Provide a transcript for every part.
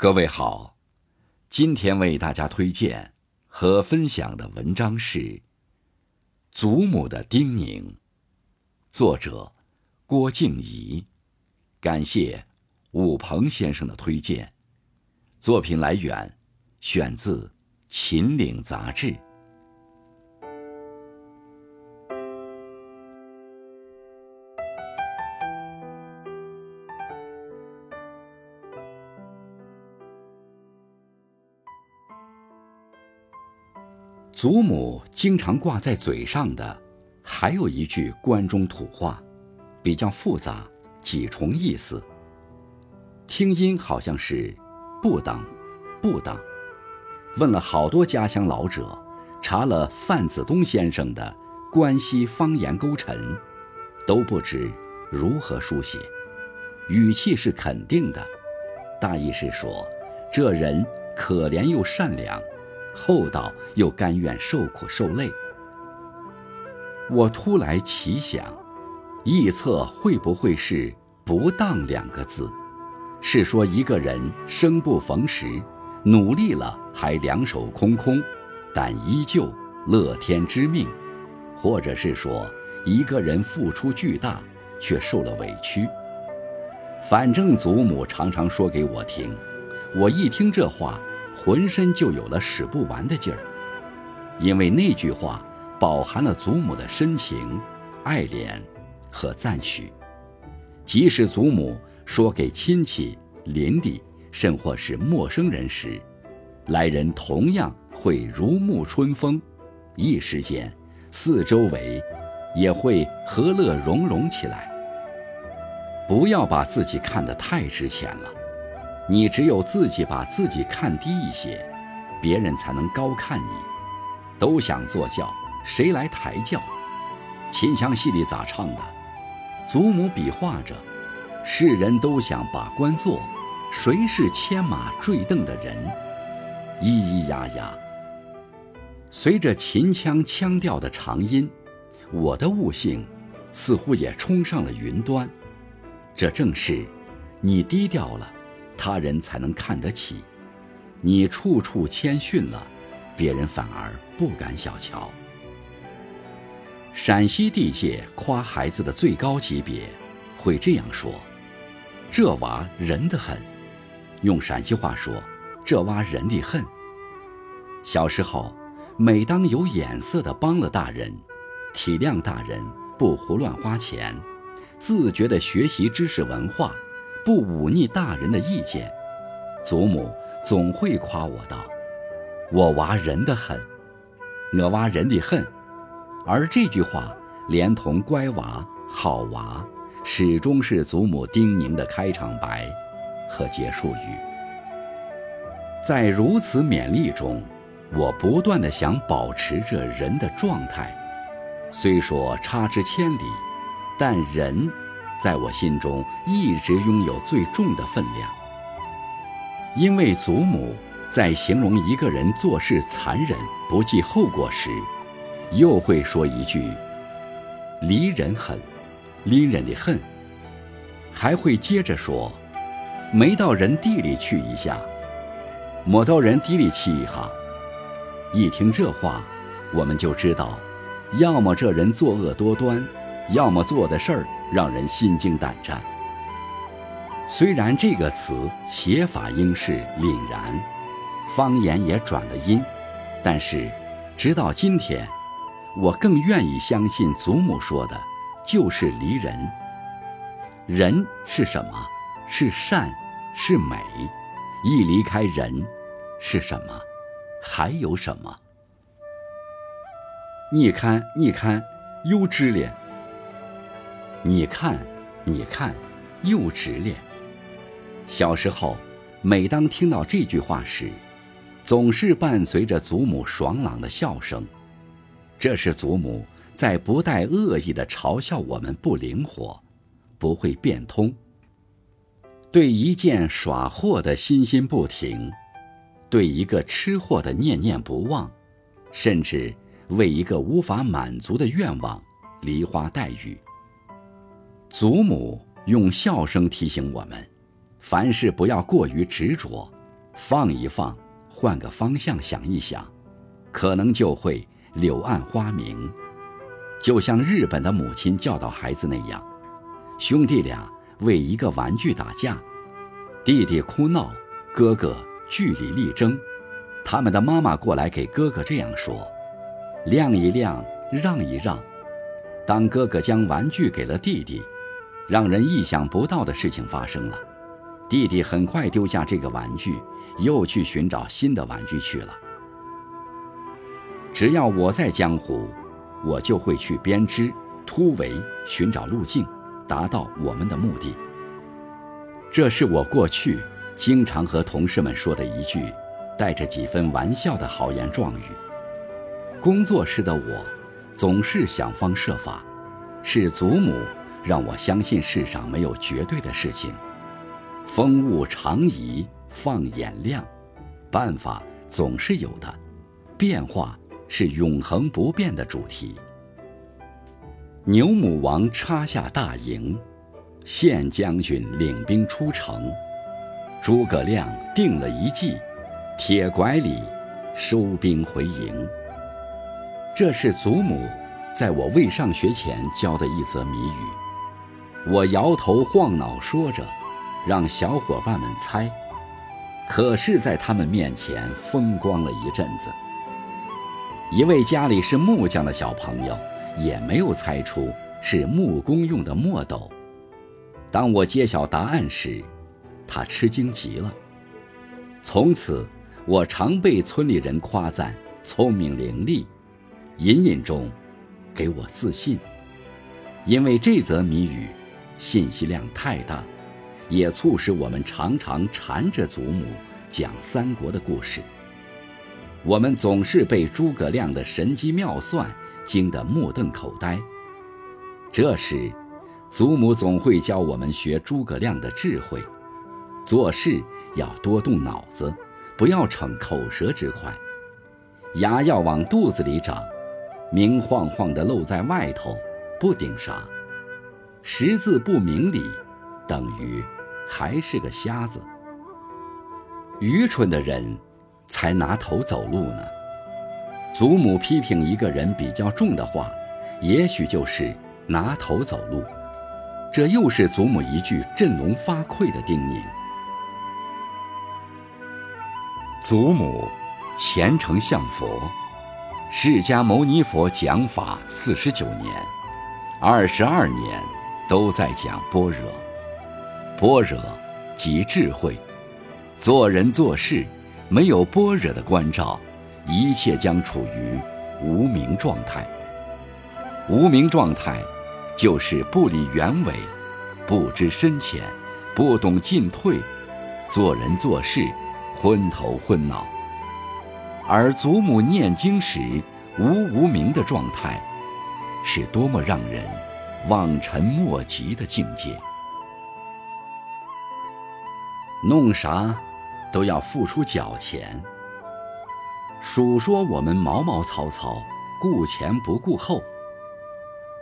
各位好，今天为大家推荐和分享的文章是《祖母的叮咛》，作者郭静怡。感谢武鹏先生的推荐。作品来源选自《秦岭》杂志。祖母经常挂在嘴上的，还有一句关中土话，比较复杂，几重意思。听音好像是“不当，不当”。问了好多家乡老者，查了范子东先生的《关西方言勾陈》，都不知如何书写。语气是肯定的，大意是说，这人可怜又善良。厚道又甘愿受苦受累，我突来奇想，臆测会不会是“不当”两个字，是说一个人生不逢时，努力了还两手空空，但依旧乐天知命；或者是说一个人付出巨大，却受了委屈。反正祖母常常说给我听，我一听这话。浑身就有了使不完的劲儿，因为那句话饱含了祖母的深情、爱怜和赞许。即使祖母说给亲戚、邻里，甚或是陌生人时，来人同样会如沐春风，一时间，四周围也会和乐融融起来。不要把自己看得太值钱了。你只有自己把自己看低一些，别人才能高看你。都想坐轿，谁来抬轿？秦腔戏里咋唱的？祖母比划着，世人都想把官做，谁是牵马坠镫的人？咿咿呀呀。随着秦腔腔调的长音，我的悟性似乎也冲上了云端。这正是你低调了。他人才能看得起，你处处谦逊了，别人反而不敢小瞧。陕西地界夸孩子的最高级别，会这样说：“这娃仁得很。”用陕西话说：“这娃仁的很。”小时候，每当有眼色的帮了大人，体谅大人，不胡乱花钱，自觉的学习知识文化。不忤逆大人的意见，祖母总会夸我道：“我娃仁得很，我娃仁的很。”而这句话连同“乖娃”“好娃”，始终是祖母叮咛的开场白和结束语。在如此勉励中，我不断地想保持着人的状态。虽说差之千里，但人。在我心中一直拥有最重的分量，因为祖母在形容一个人做事残忍、不计后果时，又会说一句“离人狠，离人的恨”，还会接着说“没到人地里去一下，没到人地里去一下”。一听这话，我们就知道，要么这人作恶多端，要么做的事儿。让人心惊胆战。虽然这个词写法应是凛然，方言也转了音，但是直到今天，我更愿意相信祖母说的，就是离人。人是什么？是善，是美。一离开人，是什么？还有什么？你看，你看，又知了。你看，你看，又直咧。小时候，每当听到这句话时，总是伴随着祖母爽朗的笑声。这是祖母在不带恶意的嘲笑我们不灵活，不会变通。对一件耍货的心心不停，对一个吃货的念念不忘，甚至为一个无法满足的愿望梨花带雨。祖母用笑声提醒我们：凡事不要过于执着，放一放，换个方向想一想，可能就会柳暗花明。就像日本的母亲教导孩子那样，兄弟俩为一个玩具打架，弟弟哭闹，哥哥据理力争，他们的妈妈过来给哥哥这样说：“亮一亮，让一让。”当哥哥将玩具给了弟弟，让人意想不到的事情发生了。弟弟很快丢下这个玩具，又去寻找新的玩具去了。只要我在江湖，我就会去编织、突围、寻找路径，达到我们的目的。这是我过去经常和同事们说的一句带着几分玩笑的豪言壮语。工作时的我。总是想方设法，是祖母让我相信世上没有绝对的事情，风物长宜放眼量，办法总是有的，变化是永恒不变的主题。牛母王插下大营，县将军领兵出城，诸葛亮定了一计，铁拐李收兵回营。这是祖母在我未上学前教的一则谜语，我摇头晃脑说着，让小伙伴们猜，可是，在他们面前风光了一阵子。一位家里是木匠的小朋友也没有猜出是木工用的墨斗。当我揭晓答案时，他吃惊极了。从此，我常被村里人夸赞聪明伶俐。隐隐中，给我自信，因为这则谜语信息量太大，也促使我们常常缠着祖母讲三国的故事。我们总是被诸葛亮的神机妙算惊得目瞪口呆。这时，祖母总会教我们学诸葛亮的智慧，做事要多动脑子，不要逞口舌之快，牙要往肚子里长。明晃晃的露在外头，不顶啥；识字不明理，等于还是个瞎子。愚蠢的人，才拿头走路呢。祖母批评一个人比较重的话，也许就是拿头走路。这又是祖母一句振聋发聩的叮咛。祖母虔诚向佛。释迦牟尼佛讲法四十九年，二十二年都在讲般若。般若即智慧，做人做事没有般若的关照，一切将处于无明状态。无明状态就是不理原委，不知深浅，不懂进退，做人做事昏头昏脑。而祖母念经时无无明的状态，是多么让人望尘莫及的境界。弄啥都要付出脚钱。数说我们毛毛糙糙，顾前不顾后。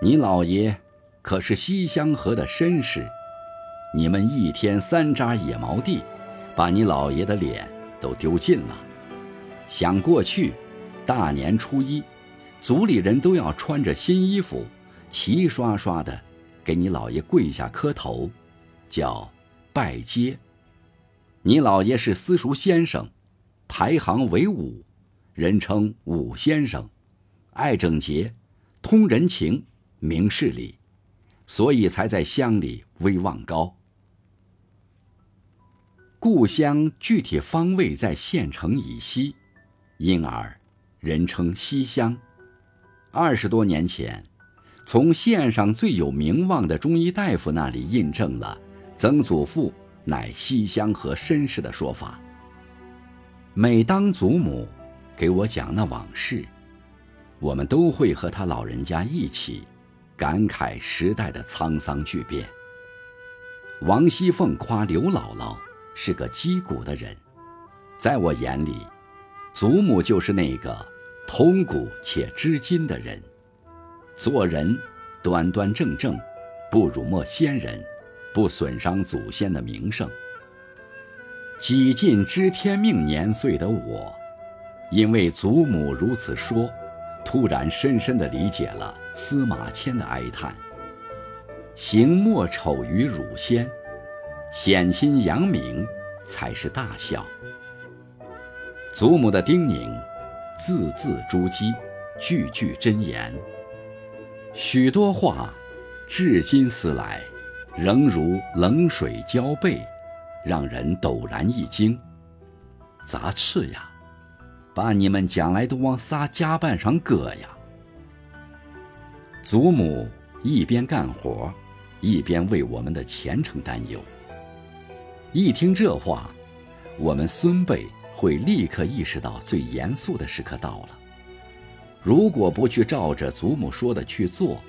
你老爷可是西厢河的绅士，你们一天三扎野毛地，把你老爷的脸都丢尽了。想过去，大年初一，族里人都要穿着新衣服，齐刷刷的给你老爷跪下磕头，叫拜接。你老爷是私塾先生，排行为五，人称五先生，爱整洁，通人情，明事理，所以才在乡里威望高。故乡具体方位在县城以西。因而，人称西乡。二十多年前，从县上最有名望的中医大夫那里印证了曾祖父乃西乡和绅士的说法。每当祖母给我讲那往事，我们都会和他老人家一起感慨时代的沧桑巨变。王熙凤夸刘姥姥是个击鼓的人，在我眼里。祖母就是那个通古且知今的人，做人端端正正，不辱没先人，不损伤祖先的名声。几近知天命年岁的我，因为祖母如此说，突然深深地理解了司马迁的哀叹：“行莫丑于汝先，显亲扬名才是大孝。”祖母的叮咛，字字珠玑，句句真言。许多话，至今思来，仍如冷水浇背。让人陡然一惊，咋吃呀？把你们将来都往啥甲板上搁呀？祖母一边干活，一边为我们的前程担忧。一听这话，我们孙辈会立刻意识到最严肃的时刻到了。如果不去照着祖母说的去做，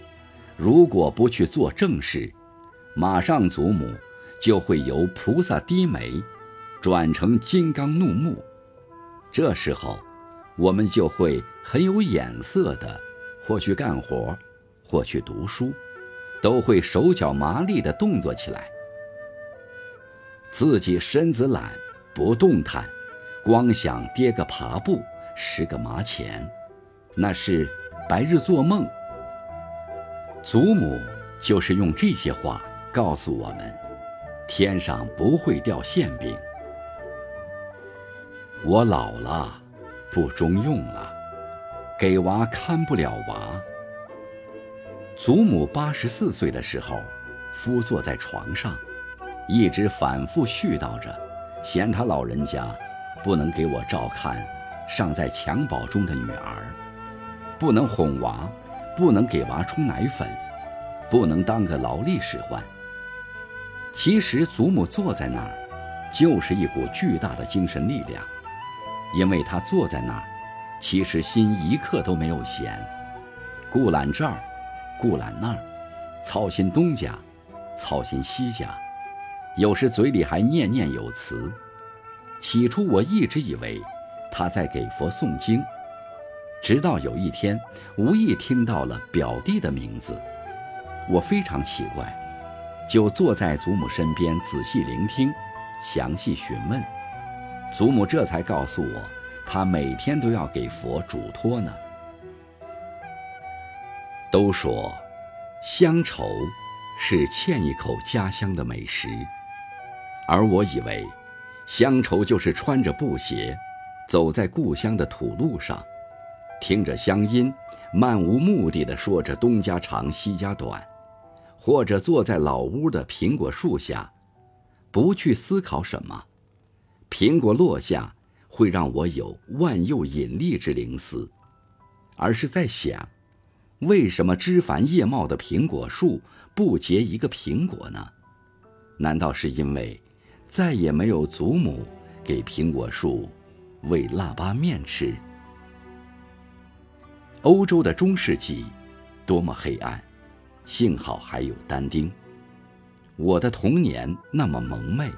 如果不去做正事，马上祖母。就会由菩萨低眉，转成金刚怒目。这时候，我们就会很有眼色的，或去干活，或去读书，都会手脚麻利的动作起来。自己身子懒，不动弹，光想跌个爬步，拾个麻钱，那是白日做梦。祖母就是用这些话告诉我们。天上不会掉馅饼。我老了，不中用了，给娃看不了娃。祖母八十四岁的时候，伏坐在床上，一直反复絮叨着，嫌他老人家不能给我照看尚在襁褓中的女儿，不能哄娃，不能给娃冲奶粉，不能当个劳力使唤。其实祖母坐在那儿，就是一股巨大的精神力量，因为她坐在那儿，其实心一刻都没有闲，顾揽这儿，顾揽那儿，操心东家，操心西家，有时嘴里还念念有词。起初我一直以为他在给佛诵经，直到有一天无意听到了表弟的名字，我非常奇怪。就坐在祖母身边仔细聆听，详细询问，祖母这才告诉我，她每天都要给佛嘱托呢。都说，乡愁是欠一口家乡的美食，而我以为，乡愁就是穿着布鞋，走在故乡的土路上，听着乡音，漫无目的的说着东家长西家短。或者坐在老屋的苹果树下，不去思考什么，苹果落下会让我有万有引力之灵思，而是在想，为什么枝繁叶茂的苹果树不结一个苹果呢？难道是因为再也没有祖母给苹果树喂腊八面吃？欧洲的中世纪，多么黑暗！幸好还有但丁。我的童年那么蒙昧，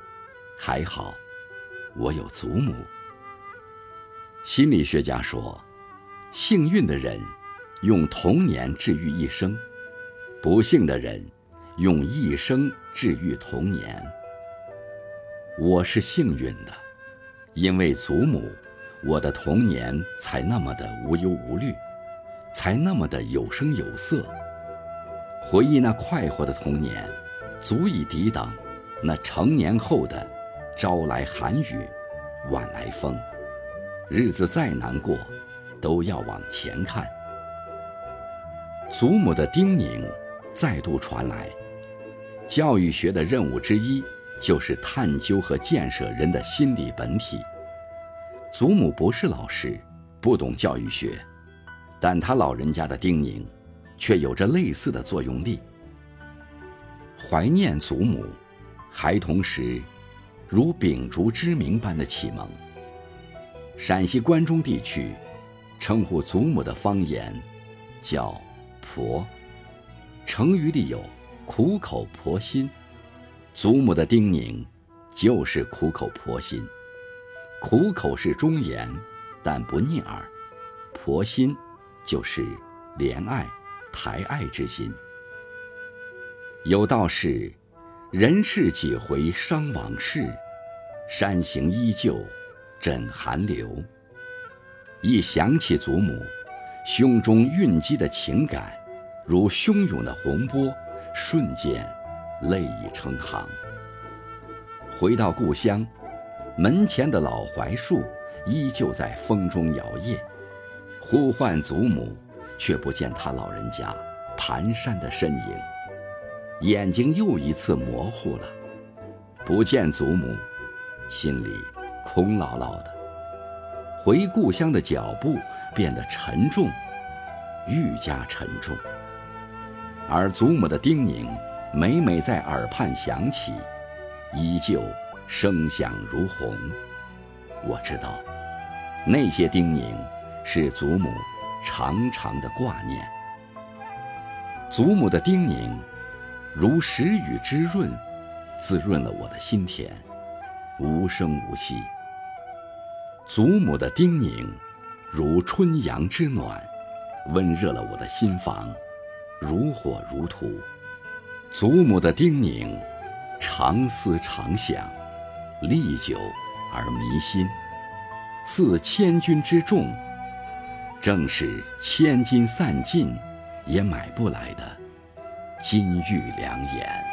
还好，我有祖母。心理学家说，幸运的人用童年治愈一生，不幸的人用一生治愈童年。我是幸运的，因为祖母，我的童年才那么的无忧无虑，才那么的有声有色。回忆那快活的童年，足以抵挡那成年后的朝来寒雨，晚来风。日子再难过，都要往前看。祖母的叮咛再度传来：教育学的任务之一，就是探究和建设人的心理本体。祖母不是老师，不懂教育学，但他老人家的叮咛。却有着类似的作用力。怀念祖母，孩童时如秉烛之明般的启蒙。陕西关中地区称呼祖母的方言叫“婆”，成语里有“苦口婆心”。祖母的叮咛就是苦口婆心。苦口是忠言，但不逆耳；婆心就是怜爱。抬爱之心。有道是：“人世几回伤往事，山形依旧，枕寒流。一想起祖母，胸中蕴积的情感，如汹涌的洪波，瞬间泪已成行。回到故乡，门前的老槐树依旧在风中摇曳，呼唤祖母，却不见他老人家蹒跚的身影，眼睛又一次模糊了，不见祖母，心里空落落的。回故乡的脚步变得沉重，愈加沉重，而祖母的叮咛每每在耳畔响起。依旧声响如虹，我知道，那些叮咛是祖母长长的挂念。祖母的叮咛，如时雨之润，滋润了我的心田，无声无息。祖母的叮咛，如春阳之暖，温热了我的心房，如火如荼。祖母的叮咛。长思长想，历久而弥新，似千钧之重，正是千金散尽也买不来的金玉良言。